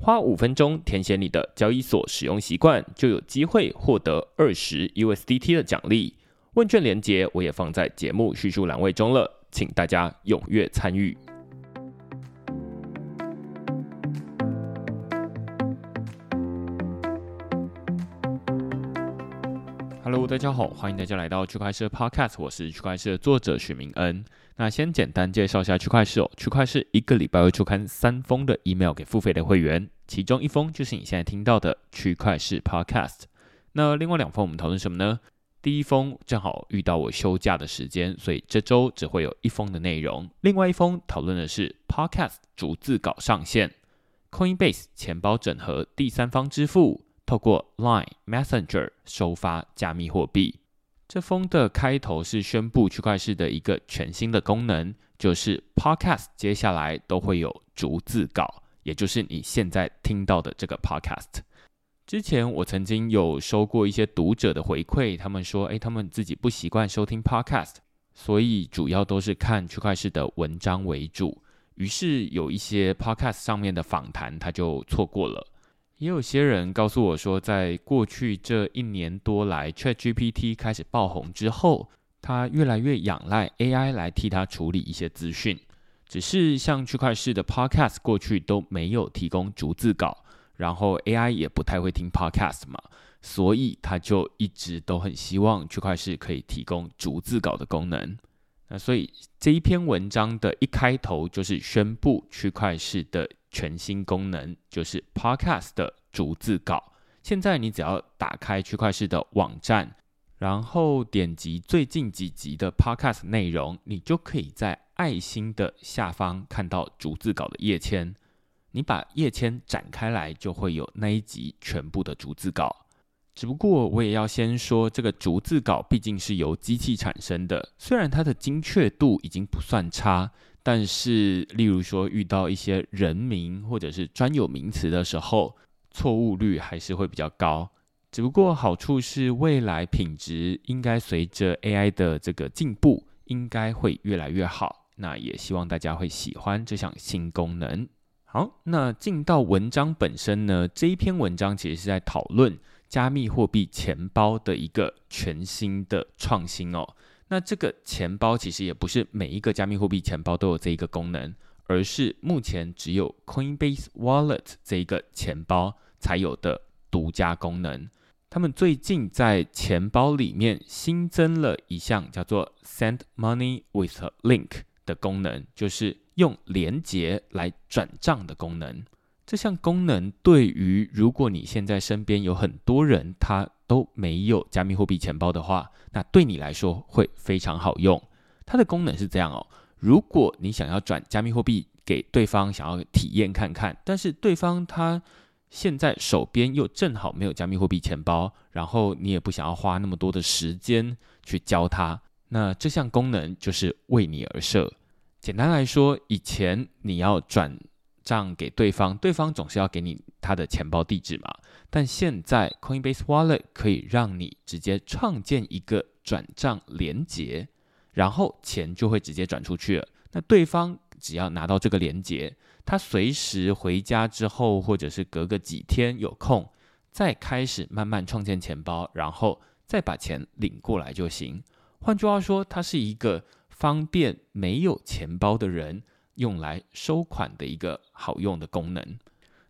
花五分钟填写你的交易所使用习惯，就有机会获得二十 USDT 的奖励。问卷连接我也放在节目叙述栏位中了，请大家踊跃参与。Hello，大家好，欢迎大家来到区块链 Podcast，我是区块链的作者许明恩。那先简单介绍一下区块链哦，区块链一个礼拜会出刊三封的 email 给付费的会员，其中一封就是你现在听到的区块链 Podcast。那另外两封我们讨论什么呢？第一封正好遇到我休假的时间，所以这周只会有一封的内容。另外一封讨论的是 Podcast 逐字稿上线，Coinbase 钱包整合第三方支付。透过 Line Messenger 收发加密货币。这封的开头是宣布区块链的一个全新的功能，就是 Podcast 接下来都会有逐字稿，也就是你现在听到的这个 Podcast。之前我曾经有收过一些读者的回馈，他们说，哎，他们自己不习惯收听 Podcast，所以主要都是看区块链的文章为主，于是有一些 Podcast 上面的访谈他就错过了。也有些人告诉我说，在过去这一年多来，ChatGPT 开始爆红之后，他越来越仰赖 AI 来替他处理一些资讯。只是像区块链的 Podcast 过去都没有提供逐字稿，然后 AI 也不太会听 Podcast 嘛，所以他就一直都很希望区块链可以提供逐字稿的功能。那所以这一篇文章的一开头就是宣布区块链的。全新功能就是 Podcast 的逐字稿。现在你只要打开区块链的网站，然后点击最近几集的 Podcast 内容，你就可以在爱心的下方看到逐字稿的页签。你把页签展开来，就会有那一集全部的逐字稿。只不过我也要先说，这个逐字稿毕竟是由机器产生的，虽然它的精确度已经不算差。但是，例如说遇到一些人名或者是专有名词的时候，错误率还是会比较高。只不过好处是，未来品质应该随着 AI 的这个进步，应该会越来越好。那也希望大家会喜欢这项新功能。好，那进到文章本身呢？这一篇文章其实是在讨论加密货币钱包的一个全新的创新哦。那这个钱包其实也不是每一个加密货币钱包都有这一个功能，而是目前只有 Coinbase Wallet 这一个钱包才有的独家功能。他们最近在钱包里面新增了一项叫做 Send Money with a Link 的功能，就是用连接来转账的功能。这项功能对于如果你现在身边有很多人，他都没有加密货币钱包的话，那对你来说会非常好用。它的功能是这样哦：如果你想要转加密货币给对方，想要体验看看，但是对方他现在手边又正好没有加密货币钱包，然后你也不想要花那么多的时间去教他，那这项功能就是为你而设。简单来说，以前你要转。账给对方，对方总是要给你他的钱包地址嘛。但现在 Coinbase Wallet 可以让你直接创建一个转账连接，然后钱就会直接转出去了。那对方只要拿到这个连接，他随时回家之后，或者是隔个几天有空，再开始慢慢创建钱包，然后再把钱领过来就行。换句话说，它是一个方便没有钱包的人。用来收款的一个好用的功能。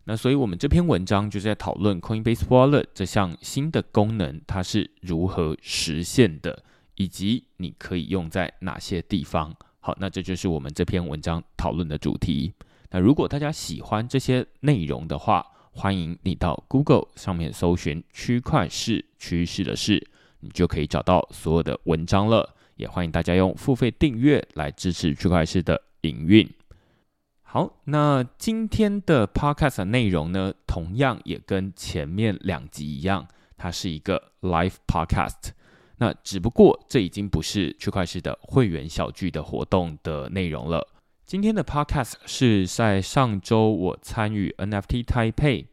那所以，我们这篇文章就是在讨论 Coinbase Wallet 这项新的功能，它是如何实现的，以及你可以用在哪些地方。好，那这就是我们这篇文章讨论的主题。那如果大家喜欢这些内容的话，欢迎你到 Google 上面搜寻“区块市趋势的事”，你就可以找到所有的文章了。也欢迎大家用付费订阅来支持区块市的营运。好，那今天的 Podcast 内容呢，同样也跟前面两集一样，它是一个 Live Podcast。那只不过这已经不是区块市的会员小聚的活动的内容了。今天的 Podcast 是在上周我参与 NFT Taipei，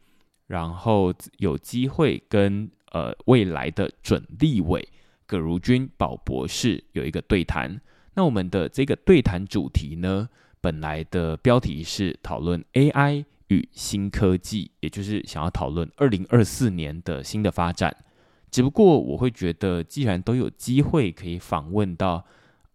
然后有机会跟呃未来的准立委葛如君宝博士有一个对谈。那我们的这个对谈主题呢，本来的标题是讨论 AI 与新科技，也就是想要讨论二零二四年的新的发展。只不过我会觉得，既然都有机会可以访问到。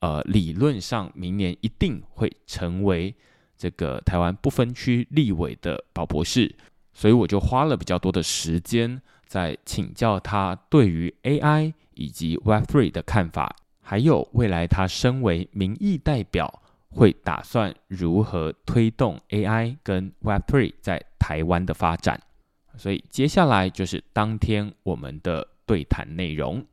呃，理论上明年一定会成为这个台湾不分区立委的宝博士，所以我就花了比较多的时间在请教他对于 AI 以及 Web Three 的看法，还有未来他身为民意代表会打算如何推动 AI 跟 Web3 在台湾的发展。所以接下来就是当天我们的对谈内容。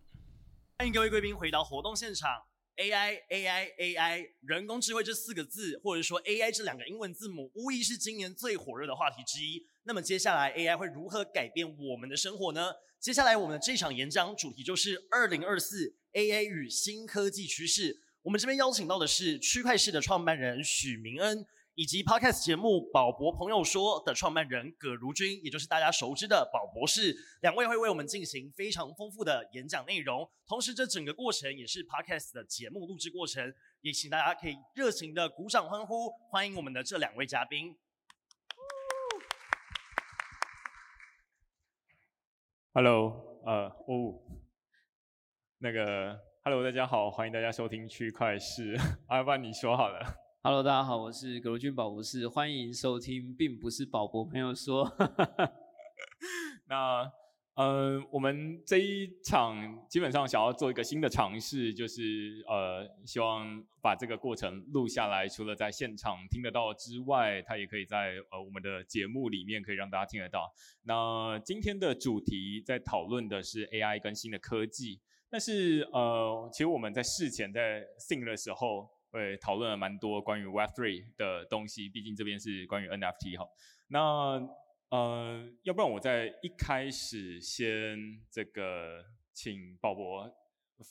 欢迎各位贵宾回到活动现场。AI AI AI 人工智慧这四个字，或者说 AI 这两个英文字母，无疑是今年最火热的话题之一。那么接下来 AI 会如何改变我们的生活呢？接下来我们的这场演讲主题就是二零二四 AI 与新科技趋势。我们这边邀请到的是区块市的创办人许明恩。以及 Podcast 节目《宝博朋友说》的创办人葛如君，也就是大家熟知的宝博士，两位会为我们进行非常丰富的演讲内容。同时，这整个过程也是 Podcast 的节目录制过程，也请大家可以热情的鼓掌欢呼，欢迎我们的这两位嘉宾。Hello，呃，哦，那个 Hello，大家好，欢迎大家收听区块市。阿爸，你说好了。Hello，大家好，我是葛如俊宝博士，欢迎收听，并不是宝博朋友说。那呃，我们这一场基本上想要做一个新的尝试，就是呃，希望把这个过程录下来，除了在现场听得到之外，它也可以在呃我们的节目里面可以让大家听得到。那今天的主题在讨论的是 AI 跟新的科技，但是呃，其实我们在事前在 think 的时候。会讨论了蛮多关于 Web3 的东西，毕竟这边是关于 NFT 哈。那呃，要不然我在一开始先这个请鲍勃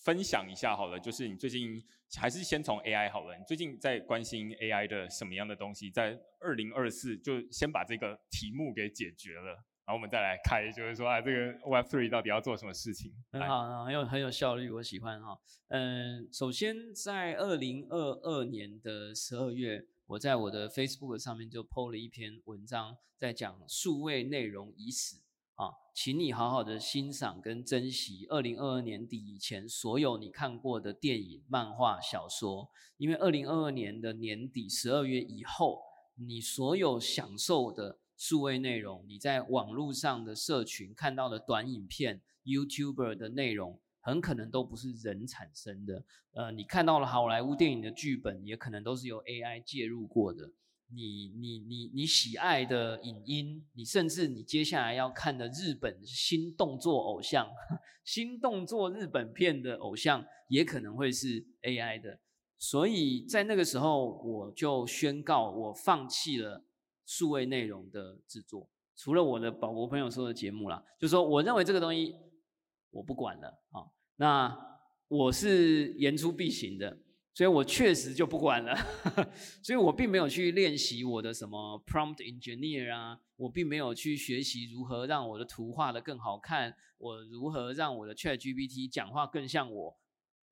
分享一下好了，就是你最近还是先从 AI 好了，你最近在关心 AI 的什么样的东西？在二零二四就先把这个题目给解决了。然后我们再来开，就是说啊，这个 Web Three 到底要做什么事情？很好，很有很有效率，我喜欢哈。嗯，首先在二零二二年的十二月，我在我的 Facebook 上面就 PO 了一篇文章，在讲数位内容已死啊，请你好好的欣赏跟珍惜二零二二年底以前所有你看过的电影、漫画、小说，因为二零二二年的年底十二月以后，你所有享受的。数位内容，你在网络上的社群看到的短影片、YouTuber 的内容，很可能都不是人产生的。呃，你看到了好莱坞电影的剧本，也可能都是由 AI 介入过的。你、你、你、你喜爱的影音，你甚至你接下来要看的日本新动作偶像、新动作日本片的偶像，也可能会是 AI 的。所以在那个时候，我就宣告我放弃了。数位内容的制作，除了我的宝国朋友说的节目啦，就说我认为这个东西我不管了啊。那我是言出必行的，所以我确实就不管了。所以我并没有去练习我的什么 prompt engineer 啊，我并没有去学习如何让我的图画的更好看，我如何让我的 Chat GPT 讲话更像我，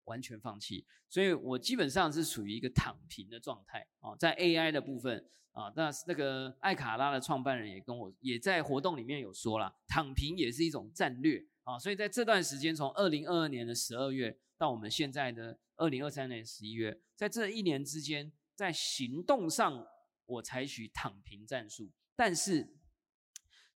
完全放弃。所以我基本上是属于一个躺平的状态啊，在 AI 的部分。啊，那那个艾卡拉的创办人也跟我也在活动里面有说了，躺平也是一种战略啊。所以在这段时间，从二零二二年的十二月到我们现在的二零二三年十一月，在这一年之间，在行动上我采取躺平战术，但是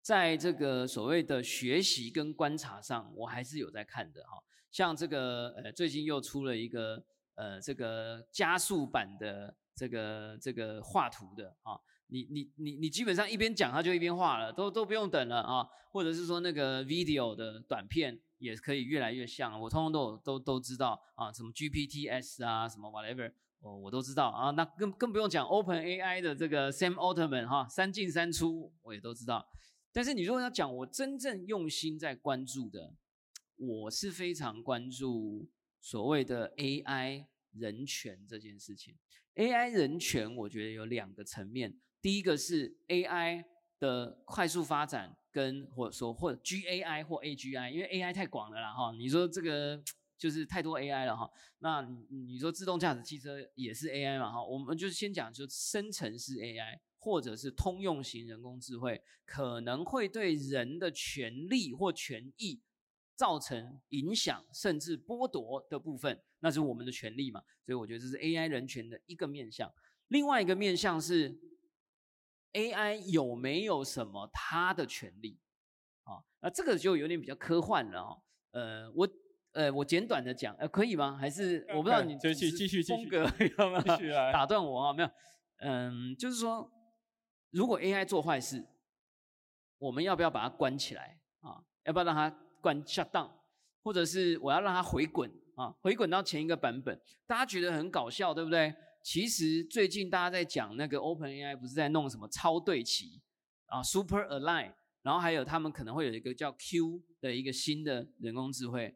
在这个所谓的学习跟观察上，我还是有在看的哈。像这个呃，最近又出了一个。呃这个加速版的这个这个画图的啊，你你你你基本上一边讲它就一边画了，都都不用等了啊，或者是说那个 video 的短片也可以越来越像，我通通都都都知道啊，什么 GPTs 啊，什么 whatever。哦，我都知道啊，那更更不用讲 Open AI 的这个 Sam Altman 哈，三进三出我也都知道。但是你如果要讲我真正用心在关注的，我是非常关注所谓的 AI 人权这件事情。AI 人权我觉得有两个层面，第一个是 AI 的快速发展，跟或者说或者 GAI 或 AGI，因为 AI 太广了啦哈，你说这个。就是太多 AI 了哈，那你说自动驾驶汽车也是 AI 嘛哈？我们就是先讲，就生成式 AI 或者是通用型人工智慧，可能会对人的权利或权益造成影响，甚至剥夺的部分，那是我们的权利嘛？所以我觉得这是 AI 人权的一个面向。另外一个面向是 AI 有没有什么它的权利啊？那这个就有点比较科幻了哈。呃，我。呃，我简短的讲，呃，可以吗？还是我不知道你继续继续风格要吗？打断我啊，没有，嗯，就是说，如果 AI 做坏事，我们要不要把它关起来啊？要不要让它关 shut down？或者是我要让它回滚啊？回滚到前一个版本？大家觉得很搞笑，对不对？其实最近大家在讲那个 OpenAI 不是在弄什么超对齐啊，Super Align，然后还有他们可能会有一个叫 Q 的一个新的人工智慧。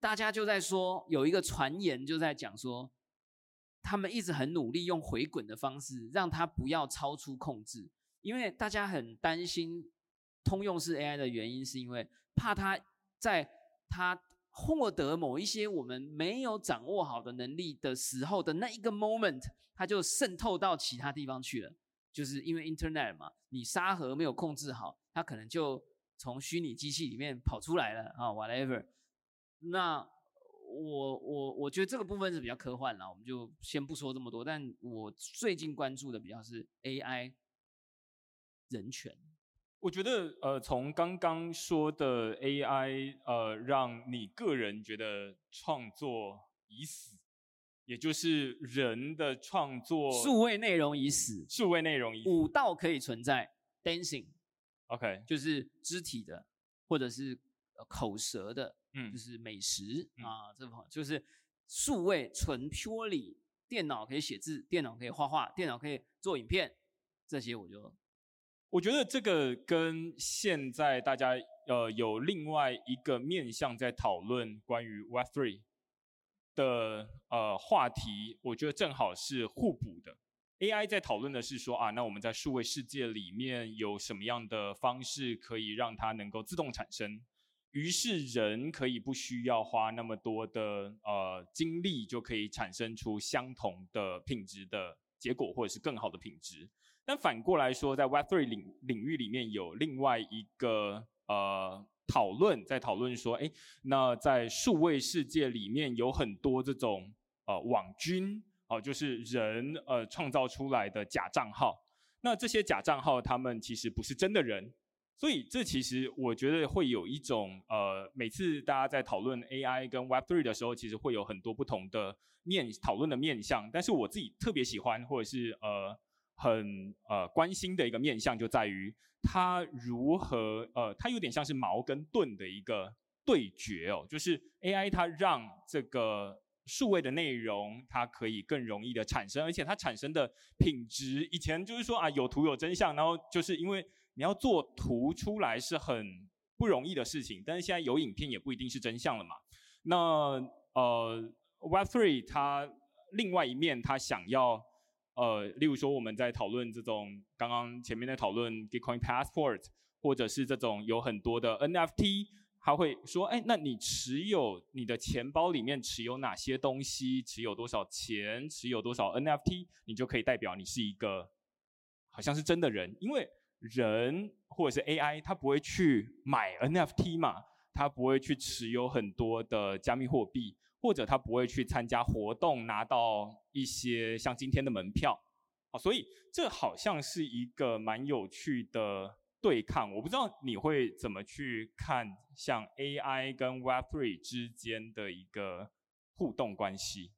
大家就在说，有一个传言就在讲说，他们一直很努力用回滚的方式，让它不要超出控制，因为大家很担心通用式 AI 的原因，是因为怕它在它获得某一些我们没有掌握好的能力的时候的那一个 moment，它就渗透到其他地方去了。就是因为 Internet 嘛，你沙盒没有控制好，它可能就从虚拟机器里面跑出来了啊，whatever。那我我我觉得这个部分是比较科幻啦，我们就先不说这么多。但我最近关注的比较是 AI 人权。我觉得呃，从刚刚说的 AI 呃，让你个人觉得创作已死，也就是人的创作数位内容已死，数位内容已五道可以存在，dancing，OK，就是肢体的或者是口舌的。嗯，就是美食啊，这方就是数位纯 purely 电脑可以写字，电脑可以画画，电脑可以做影片，这些我就我觉得这个跟现在大家呃有另外一个面向在讨论关于 Web Three 的呃话题，我觉得正好是互补的。AI 在讨论的是说啊，那我们在数位世界里面有什么样的方式可以让它能够自动产生？于是人可以不需要花那么多的呃精力，就可以产生出相同的品质的结果，或者是更好的品质。但反过来说，在 Web3 领领域里面有另外一个呃讨论，在讨论说，哎，那在数位世界里面有很多这种呃网军哦，就是人呃创造出来的假账号。那这些假账号，他们其实不是真的人。所以，这其实我觉得会有一种呃，每次大家在讨论 AI 跟 Web3 的时候，其实会有很多不同的面讨论的面向。但是我自己特别喜欢或者是呃很呃关心的一个面向，就在于它如何呃，它有点像是矛跟盾的一个对决哦。就是 AI 它让这个数位的内容它可以更容易的产生，而且它产生的品质，以前就是说啊有图有真相，然后就是因为。你要做图出来是很不容易的事情，但是现在有影片也不一定是真相了嘛。那呃，Web Three 它另外一面，它想要呃，例如说我们在讨论这种刚刚前面在讨论 Bitcoin Passport，或者是这种有很多的 NFT，他会说，哎，那你持有你的钱包里面持有哪些东西，持有多少钱，持有多少 NFT，你就可以代表你是一个好像是真的人，因为。人或者是 AI，它不会去买 NFT 嘛？它不会去持有很多的加密货币，或者他不会去参加活动拿到一些像今天的门票。啊，所以这好像是一个蛮有趣的对抗。我不知道你会怎么去看像 AI 跟 Web3 之间的一个互动关系。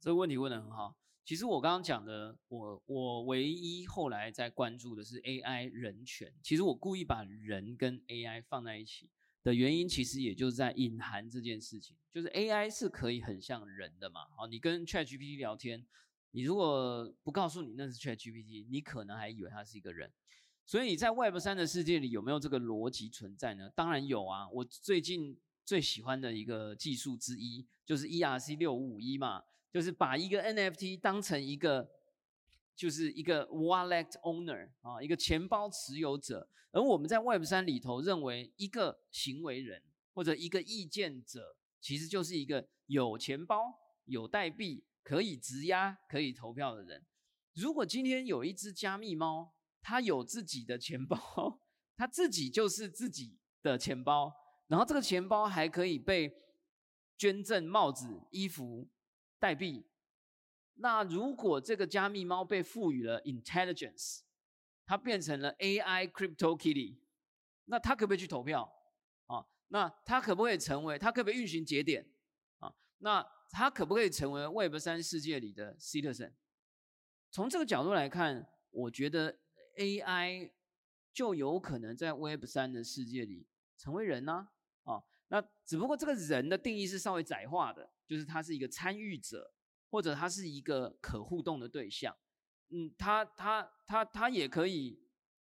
这个问题问得很好。其实我刚刚讲的，我我唯一后来在关注的是 AI 人权。其实我故意把人跟 AI 放在一起的原因，其实也就是在隐含这件事情，就是 AI 是可以很像人的嘛。好，你跟 ChatGPT 聊天，你如果不告诉你那是 ChatGPT，你可能还以为他是一个人。所以在 Web 三的世界里，有没有这个逻辑存在呢？当然有啊。我最近最喜欢的一个技术之一，就是 ERC 六五五一嘛。就是把一个 NFT 当成一个，就是一个 wallet owner 啊，一个钱包持有者。而我们在 Web 三里头认为，一个行为人或者一个意见者，其实就是一个有钱包、有代币、可以质押、可以投票的人。如果今天有一只加密猫，它有自己的钱包，它自己就是自己的钱包，然后这个钱包还可以被捐赠帽子、衣服。代币，那如果这个加密猫被赋予了 intelligence，它变成了 AI crypto kitty，那它可不可以去投票啊？那它可不可以成为？它可不可以运行节点啊？那它可不可以成为 Web 三世界里的 citizen？从这个角度来看，我觉得 AI 就有可能在 Web 三的世界里成为人呢？啊，那只不过这个人的定义是稍微窄化的。就是他是一个参与者，或者他是一个可互动的对象。嗯，他他他他也可以，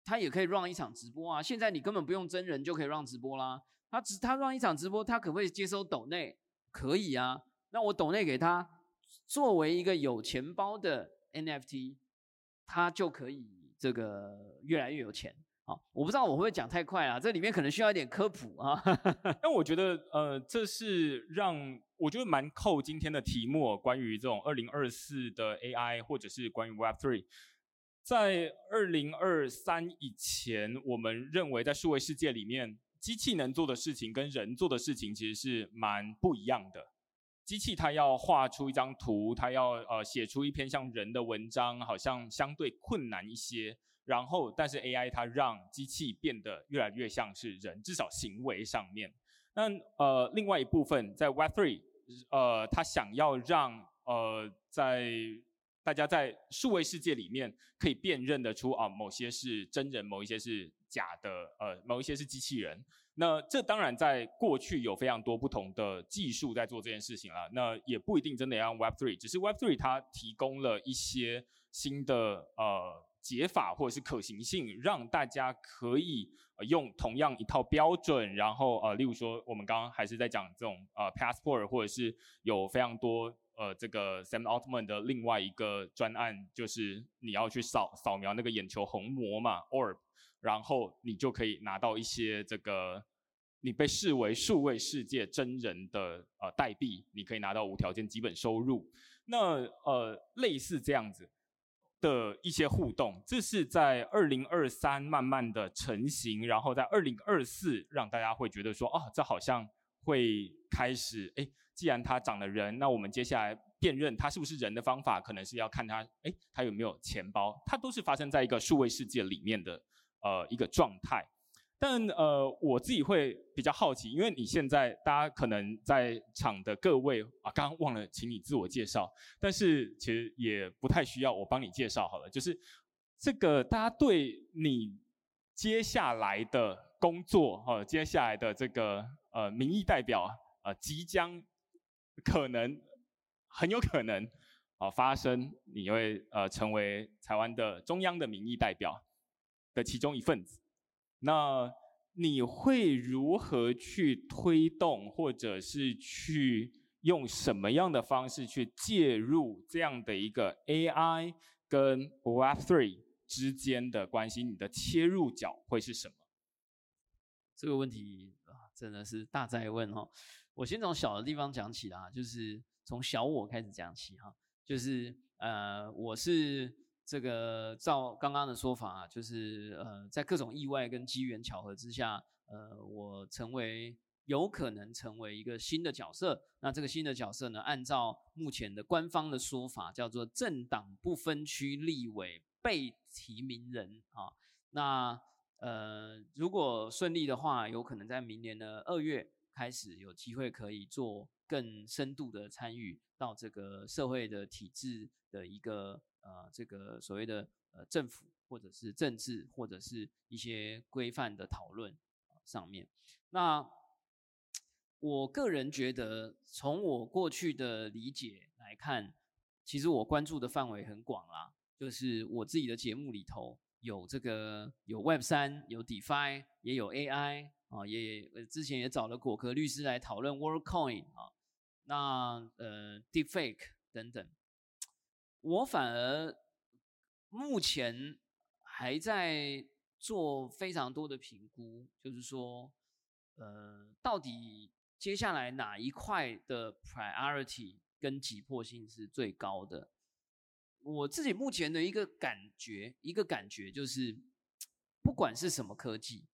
他也可以让一场直播啊。现在你根本不用真人就可以让直播啦。他只他让一场直播，他可不可以接收抖内？可以啊。那我抖内给他，作为一个有钱包的 NFT，他就可以这个越来越有钱。好，我不知道我会不会讲太快啊，这里面可能需要一点科普啊。但我觉得，呃，这是让我觉得蛮扣今天的题目，关于这种二零二四的 AI，或者是关于 Web Three，在二零二三以前，我们认为在数位世界里面，机器能做的事情跟人做的事情其实是蛮不一样的。机器它要画出一张图，它要呃写出一篇像人的文章，好像相对困难一些。然后，但是 AI 它让机器变得越来越像是人，至少行为上面。那呃，另外一部分在 Web Three，呃，它想要让呃在大家在数位世界里面可以辨认得出啊，某些是真人，某一些是假的，呃，某一些是机器人。那这当然在过去有非常多不同的技术在做这件事情了。那也不一定真的要 Web Three，只是 Web Three 它提供了一些新的呃。解法或者是可行性，让大家可以用同样一套标准，然后呃，例如说我们刚刚还是在讲这种呃 passport，或者是有非常多呃这个 Sam Altman 的另外一个专案，就是你要去扫扫描那个眼球虹膜嘛，orb，然后你就可以拿到一些这个你被视为数位世界真人的呃代币，你可以拿到无条件基本收入。那呃类似这样子。的一些互动，这是在二零二三慢慢的成型，然后在二零二四让大家会觉得说，哦，这好像会开始，哎，既然它长了人，那我们接下来辨认它是不是人的方法，可能是要看它，哎，它有没有钱包，它都是发生在一个数位世界里面的，呃，一个状态。但呃，我自己会比较好奇，因为你现在大家可能在场的各位啊，刚刚忘了请你自我介绍，但是其实也不太需要我帮你介绍好了。就是这个大家对你接下来的工作哈，接下来的这个呃民意代表啊，即将可能很有可能啊发生，你会呃成为台湾的中央的民意代表的其中一份子。那你会如何去推动，或者是去用什么样的方式去介入这样的一个 AI 跟 Web3 之间的关系？你的切入角会是什么？这个问题啊，真的是大在问哦。我先从小的地方讲起啦，就是从小我开始讲起哈，就是呃，我是。这个照刚刚的说法，就是呃，在各种意外跟机缘巧合之下，呃，我成为有可能成为一个新的角色。那这个新的角色呢，按照目前的官方的说法，叫做政党不分区立委被提名人啊。那呃，如果顺利的话，有可能在明年的二月开始有机会可以做更深度的参与到这个社会的体制的一个呃这个所谓的呃政府或者是政治或者是一些规范的讨论上面。那我个人觉得，从我过去的理解来看，其实我关注的范围很广啦，就是我自己的节目里头有这个有 Web 三，有 DeFi，也有 AI 啊，也之前也找了果壳律师来讨论 WorldCoin 啊，那呃 Deepfake 等等，我反而目前还在做非常多的评估，就是说，呃，到底。接下来哪一块的 priority 跟急迫性是最高的？我自己目前的一个感觉，一个感觉就是，不管是什么科技，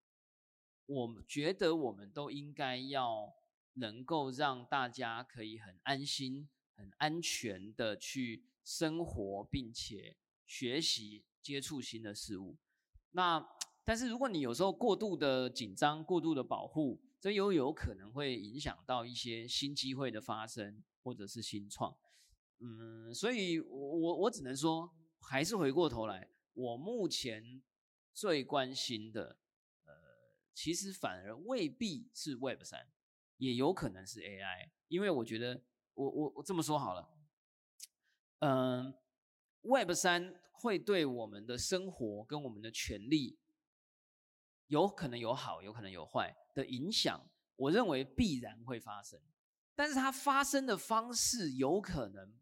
我觉得我们都应该要能够让大家可以很安心、很安全的去生活，并且学习、接触新的事物。那但是如果你有时候过度的紧张、过度的保护，这又有可能会影响到一些新机会的发生，或者是新创。嗯，所以我我我只能说，还是回过头来，我目前最关心的，呃，其实反而未必是 Web 三，也有可能是 AI。因为我觉得，我我我这么说好了，嗯，Web 三会对我们的生活跟我们的权利，有可能有好，有可能有坏。的影响，我认为必然会发生，但是它发生的方式有可能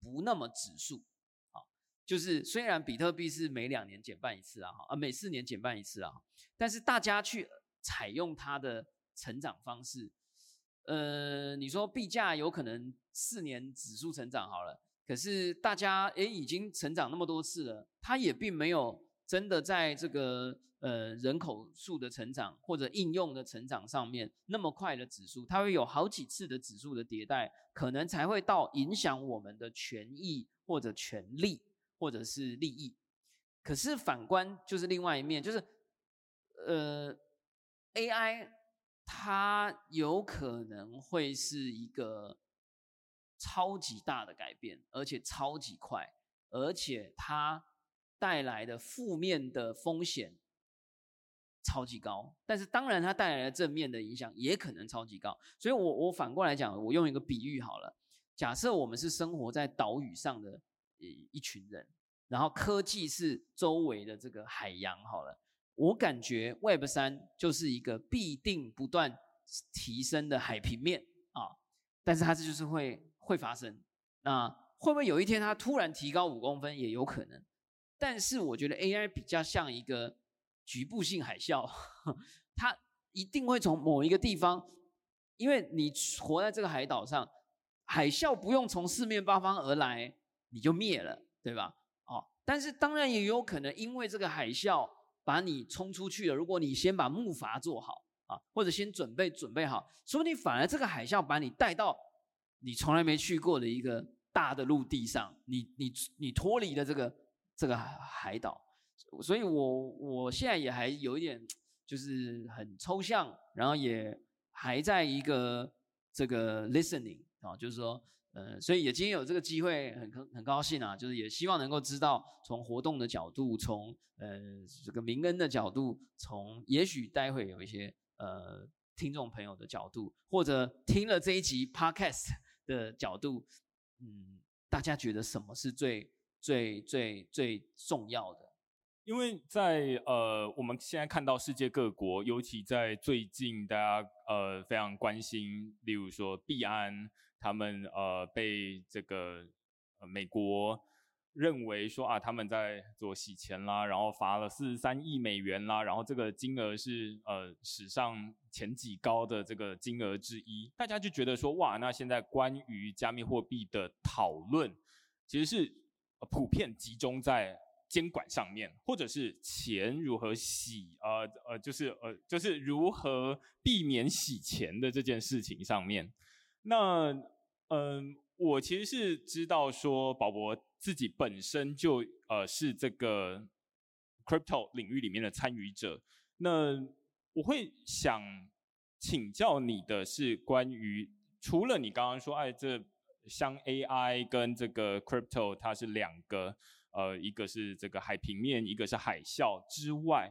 不那么指数啊。就是虽然比特币是每两年减半一次啊，啊每四年减半一次啊，但是大家去采用它的成长方式，呃，你说币价有可能四年指数成长好了，可是大家诶已经成长那么多次了，它也并没有真的在这个。呃，人口数的成长或者应用的成长上面那么快的指数，它会有好几次的指数的迭代，可能才会到影响我们的权益或者权利或者是利益。可是反观就是另外一面，就是呃，AI 它有可能会是一个超级大的改变，而且超级快，而且它带来的负面的风险。超级高，但是当然它带来的正面的影响也可能超级高，所以我我反过来讲，我用一个比喻好了，假设我们是生活在岛屿上的一一群人，然后科技是周围的这个海洋好了，我感觉 Web 三就是一个必定不断提升的海平面啊，但是它这就是会会发生，那会不会有一天它突然提高五公分也有可能，但是我觉得 AI 比较像一个。局部性海啸，它一定会从某一个地方，因为你活在这个海岛上，海啸不用从四面八方而来，你就灭了，对吧？哦，但是当然也有可能因为这个海啸把你冲出去了。如果你先把木筏做好啊，或者先准备准备好，说不定反而这个海啸把你带到你从来没去过的一个大的陆地上，你你你脱离了这个这个海岛。所以，我我现在也还有一点，就是很抽象，然后也还在一个这个 listening 啊，就是说，呃，所以也今天有这个机会，很很高兴啊，就是也希望能够知道从活动的角度，从呃这个明恩的角度，从也许待会有一些呃听众朋友的角度，或者听了这一集 podcast 的角度，嗯，大家觉得什么是最最最最重要的？因为在呃，我们现在看到世界各国，尤其在最近，大家呃非常关心，例如说币安，他们呃被这个呃美国认为说啊，他们在做洗钱啦，然后罚了四十三亿美元啦，然后这个金额是呃史上前几高的这个金额之一，大家就觉得说哇，那现在关于加密货币的讨论，其实是普遍集中在。监管上面，或者是钱如何洗，呃呃，就是呃，就是如何避免洗钱的这件事情上面。那嗯，我其实是知道说，宝博自己本身就呃是这个 crypto 领域里面的参与者。那我会想请教你的是关于除了你刚刚说，哎，这像 AI 跟这个 crypto 它是两个，呃，一个是这个海平面，一个是海啸之外，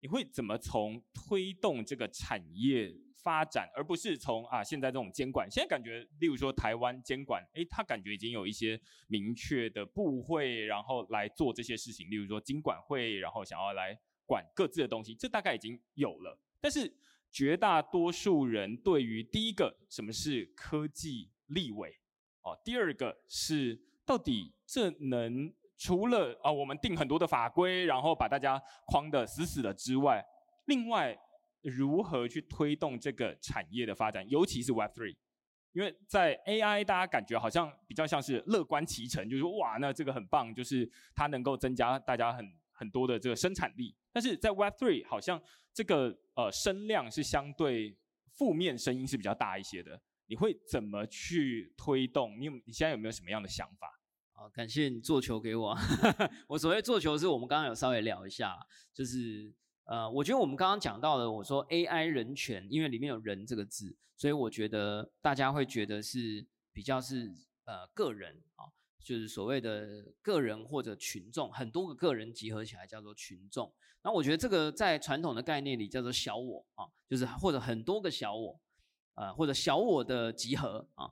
你会怎么从推动这个产业发展，而不是从啊现在这种监管？现在感觉，例如说台湾监管，哎，他感觉已经有一些明确的部会，然后来做这些事情，例如说经管会，然后想要来管各自的东西，这大概已经有了，但是。绝大多数人对于第一个什么是科技立委，哦，第二个是到底这能除了啊我们定很多的法规，然后把大家框的死死的之外，另外如何去推动这个产业的发展，尤其是 Web Three，因为在 AI 大家感觉好像比较像是乐观其成，就是说哇那这个很棒，就是它能够增加大家很很多的这个生产力，但是在 Web Three 好像。这个呃声量是相对负面声音是比较大一些的，你会怎么去推动？你有你现在有没有什么样的想法？好，感谢你做球给我。我所谓做球是我们刚刚有稍微聊一下，就是呃，我觉得我们刚刚讲到的，我说 AI 人权，因为里面有人这个字，所以我觉得大家会觉得是比较是呃个人啊，就是所谓的个人或者群众，很多个个人集合起来叫做群众。那我觉得这个在传统的概念里叫做小我啊，就是或者很多个小我，呃或者小我的集合啊。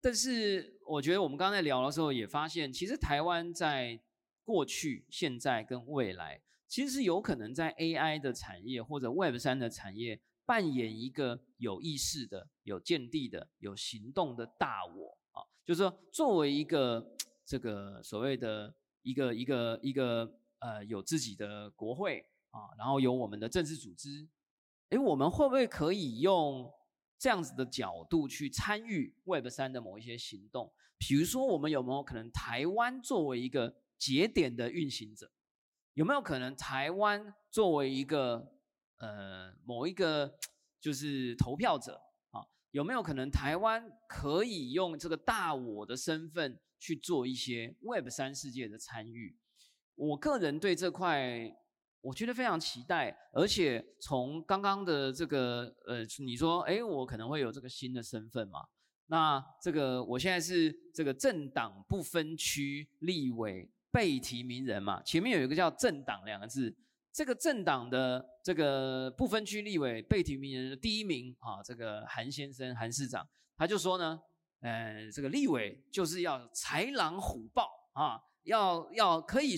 但是我觉得我们刚才聊的时候也发现，其实台湾在过去、现在跟未来，其实是有可能在 AI 的产业或者 Web 三的产业扮演一个有意识的、有见地的、有行动的大我啊。就是说，作为一个这个所谓的一个一个一个。呃，有自己的国会啊，然后有我们的政治组织，诶，我们会不会可以用这样子的角度去参与 Web 三的某一些行动？比如说，我们有没有可能台湾作为一个节点的运行者？有没有可能台湾作为一个呃某一个就是投票者啊？有没有可能台湾可以用这个大我的身份去做一些 Web 三世界的参与？我个人对这块，我觉得非常期待，而且从刚刚的这个，呃，你说，哎，我可能会有这个新的身份嘛？那这个我现在是这个政党不分区立委被提名人嘛？前面有一个叫政党两个字，这个政党的这个不分区立委被提名人的第一名啊，这个韩先生韩市长，他就说呢，呃，这个立委就是要豺狼虎豹啊。要要可以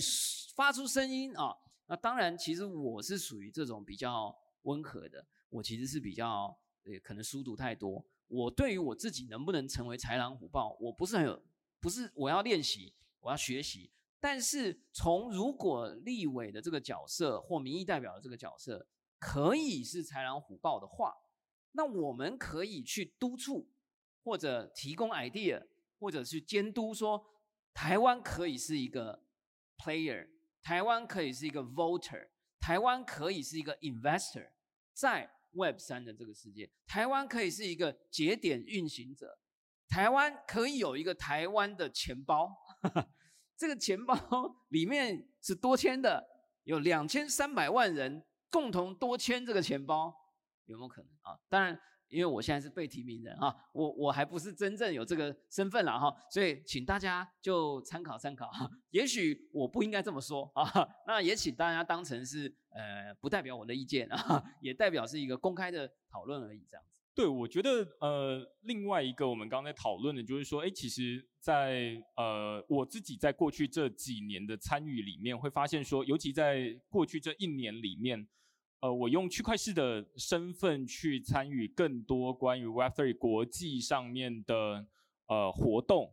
发出声音啊！那当然，其实我是属于这种比较温和的。我其实是比较呃，可能书读太多。我对于我自己能不能成为豺狼虎豹，我不是很有，不是我要练习，我要学习。但是从如果立委的这个角色或民意代表的这个角色可以是豺狼虎豹的话，那我们可以去督促或者提供 idea，或者去监督说。台湾可以是一个 player，台湾可以是一个 voter，台湾可以是一个 investor，在 Web 三的这个世界，台湾可以是一个节点运行者，台湾可以有一个台湾的钱包，这个钱包 里面是多签的，有两千三百万人共同多签这个钱包，有没有可能啊？当然。因为我现在是被提名人啊，我我还不是真正有这个身份了哈，所以请大家就参考参考哈。也许我不应该这么说啊，那也请大家当成是呃不代表我的意见啊，也代表是一个公开的讨论而已这样子。对，我觉得呃另外一个我们刚才讨论的就是说，哎，其实，在呃我自己在过去这几年的参与里面，会发现说，尤其在过去这一年里面。呃，我用区块市的身份去参与更多关于 Web3 国际上面的呃活动，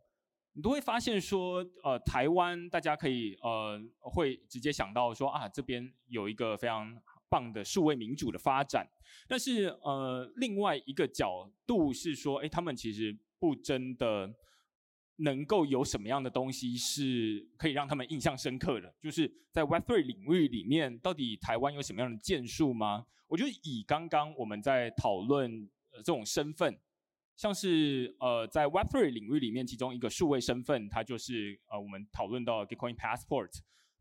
你都会发现说，呃，台湾大家可以呃会直接想到说啊，这边有一个非常棒的数位民主的发展，但是呃另外一个角度是说，哎，他们其实不真的。能够有什么样的东西是可以让他们印象深刻的？就是在 Web3 领域里面，到底台湾有什么样的建树吗？我觉得以刚刚我们在讨论呃这种身份，像是呃在 Web3 领域里面，其中一个数位身份，它就是呃我们讨论到 Bitcoin Passport。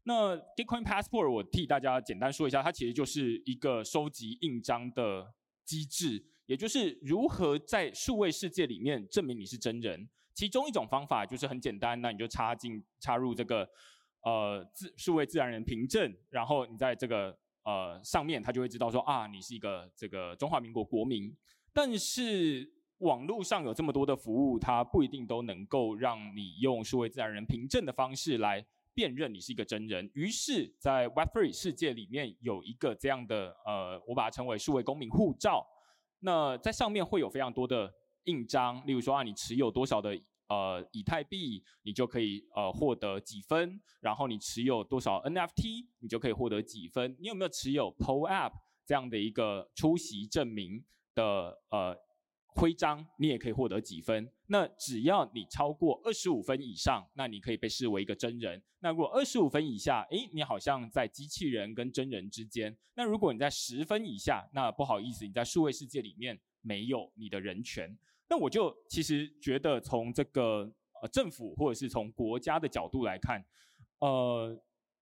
那 Bitcoin Passport 我替大家简单说一下，它其实就是一个收集印章的机制。也就是如何在数位世界里面证明你是真人。其中一种方法就是很简单，那你就插进插入这个呃自数位自然人凭证，然后你在这个呃上面，他就会知道说啊，你是一个这个中华民国国民。但是网络上有这么多的服务，它不一定都能够让你用数位自然人凭证的方式来辨认你是一个真人。于是，在 Web3 世界里面有一个这样的呃，我把它称为数位公民护照。那在上面会有非常多的。印章，例如说啊，你持有多少的呃以太币，你就可以呃获得几分；然后你持有多少 NFT，你就可以获得几分。你有没有持有 PO App 这样的一个出席证明的呃徽章，你也可以获得几分。那只要你超过二十五分以上，那你可以被视为一个真人。那如果二十五分以下，诶，你好像在机器人跟真人之间。那如果你在十分以下，那不好意思，你在数位世界里面没有你的人权。那我就其实觉得，从这个呃政府或者是从国家的角度来看，呃，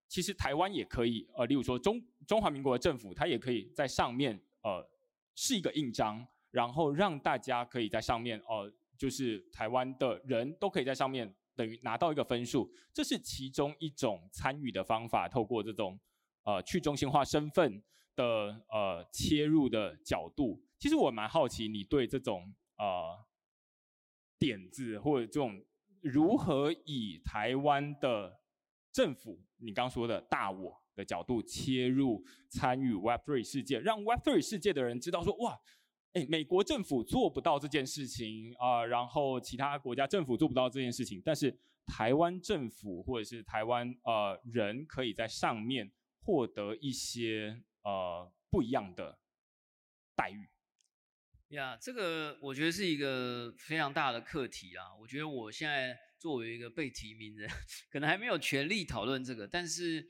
其实台湾也可以，呃，例如说中中华民国的政府，它也可以在上面呃是一个印章，然后让大家可以在上面，呃，就是台湾的人都可以在上面等于拿到一个分数，这是其中一种参与的方法，透过这种呃去中心化身份的呃切入的角度。其实我蛮好奇，你对这种。呃，点子或者这种如何以台湾的政府，你刚说的大我的角度切入参与 Web3 世界，让 Web3 世界的人知道说，哇，哎，美国政府做不到这件事情啊，然后其他国家政府做不到这件事情，但是台湾政府或者是台湾呃人可以在上面获得一些呃不一样的待遇。呀，这个我觉得是一个非常大的课题啊。我觉得我现在作为一个被提名人，可能还没有权利讨论这个，但是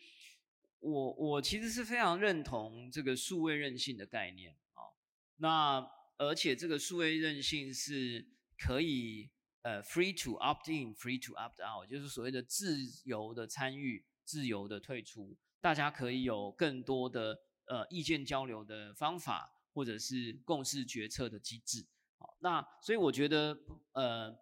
我我其实是非常认同这个数位韧性的概念。那而且这个数位韧性是可以呃 free to opt in，free to opt out，就是所谓的自由的参与、自由的退出，大家可以有更多的呃意见交流的方法。或者是共识决策的机制，好，那所以我觉得，呃，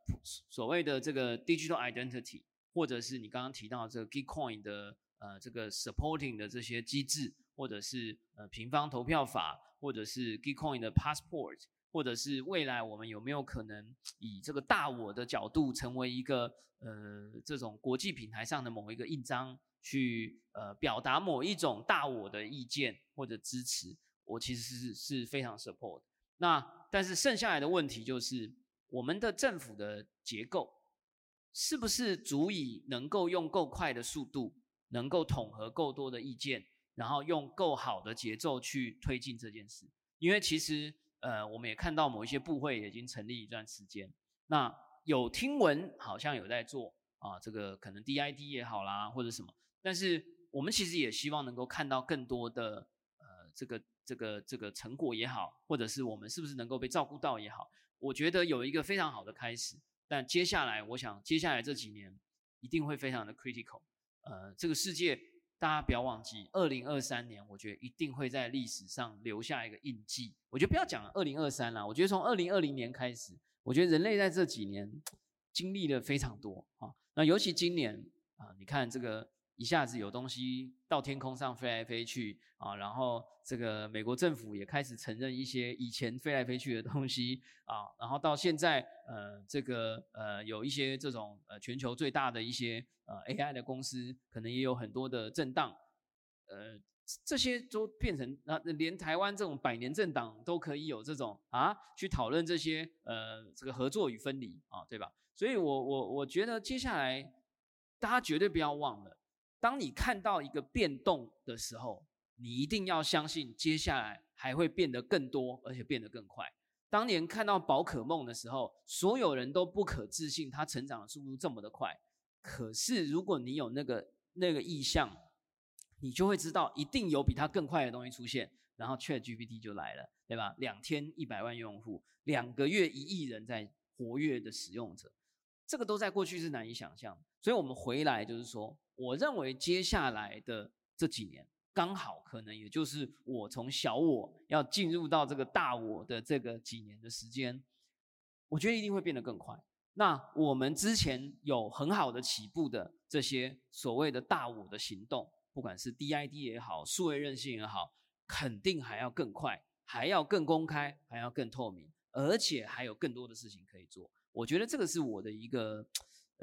所谓的这个 digital identity，或者是你刚刚提到这个 Gitcoin 的呃这个 supporting 的这些机制，或者是呃平方投票法，或者是 Gitcoin 的 passport，或者是未来我们有没有可能以这个大我的角度，成为一个呃这种国际平台上的某一个印章，去呃表达某一种大我的意见或者支持。我其实是是非常 support，那但是剩下来的问题就是，我们的政府的结构是不是足以能够用够快的速度，能够统合够多的意见，然后用够好的节奏去推进这件事？因为其实呃，我们也看到某一些部会已经成立一段时间，那有听闻好像有在做啊，这个可能 DID 也好啦，或者什么，但是我们其实也希望能够看到更多的呃这个。这个这个成果也好，或者是我们是不是能够被照顾到也好，我觉得有一个非常好的开始。但接下来，我想接下来这几年一定会非常的 critical。呃，这个世界大家不要忘记，二零二三年，我觉得一定会在历史上留下一个印记。我觉得不要讲二零二三了，我觉得从二零二零年开始，我觉得人类在这几年 经历了非常多啊。那尤其今年啊，你看这个。一下子有东西到天空上飞来飞去啊，然后这个美国政府也开始承认一些以前飞来飞去的东西啊，然后到现在呃这个呃有一些这种呃全球最大的一些呃 AI 的公司可能也有很多的震荡，呃这些都变成那连台湾这种百年政党都可以有这种啊去讨论这些呃这个合作与分离啊对吧？所以我我我觉得接下来大家绝对不要忘了。当你看到一个变动的时候，你一定要相信接下来还会变得更多，而且变得更快。当年看到宝可梦的时候，所有人都不可置信，它成长的速度这么的快。可是如果你有那个那个意向，你就会知道一定有比它更快的东西出现。然后 Chat GPT 就来了，对吧？两天一百万用户，两个月一亿人在活跃的使用者，这个都在过去是难以想象。所以我们回来就是说。我认为接下来的这几年刚好可能也就是我从小我要进入到这个大我的这个几年的时间，我觉得一定会变得更快。那我们之前有很好的起步的这些所谓的大我的行动，不管是 DID 也好，数位韧性也好，肯定还要更快，还要更公开，还要更透明，而且还有更多的事情可以做。我觉得这个是我的一个，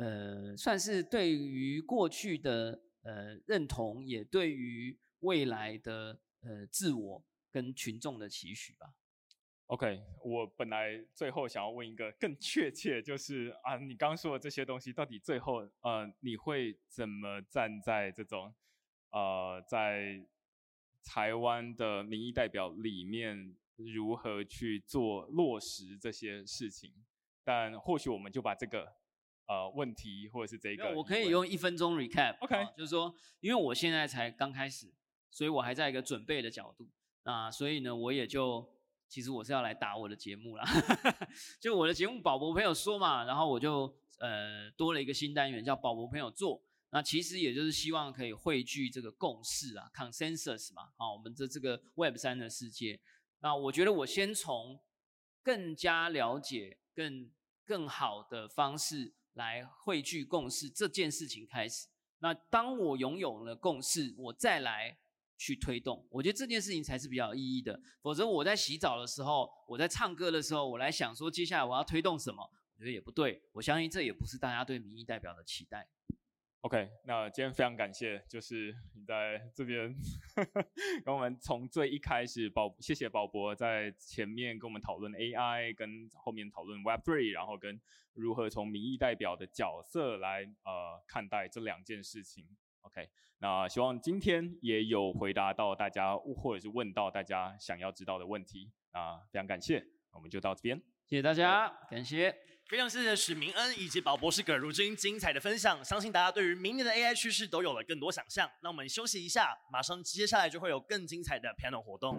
呃，算是对于过去的呃认同，也对于未来的呃自我跟群众的期许吧。OK，我本来最后想要问一个更确切，就是啊，你刚说的这些东西，到底最后呃，你会怎么站在这种呃，在台湾的民意代表里面，如何去做落实这些事情？但或许我们就把这个呃问题或者是这个，我可以用一分钟 recap。OK，就是说，因为我现在才刚开始，所以我还在一个准备的角度。那所以呢，我也就。其实我是要来打我的节目啦，就我的节目宝博朋友说嘛，然后我就呃多了一个新单元叫宝博朋友做，那其实也就是希望可以汇聚这个共识啊，consensus 嘛，啊，我们的这个 Web 三的世界，那我觉得我先从更加了解、更更好的方式来汇聚共识这件事情开始，那当我拥有了共识，我再来。去推动，我觉得这件事情才是比较有意义的。否则我在洗澡的时候，我在唱歌的时候，我来想说接下来我要推动什么，我觉得也不对。我相信这也不是大家对民意代表的期待。OK，那今天非常感谢，就是你在这边 跟我们从最一开始宝，谢谢宝博在前面跟我们讨论 AI，跟后面讨论 Web3，然后跟如何从民意代表的角色来呃看待这两件事情。OK，那希望今天也有回答到大家，或者是问到大家想要知道的问题。啊，非常感谢，我们就到这边，谢谢大家，感谢，非常谢谢许明恩以及宝博士葛如君精彩的分享，相信大家对于明年的 AI 趋势都有了更多想象。那我们休息一下，马上接下来就会有更精彩的 panel 活动。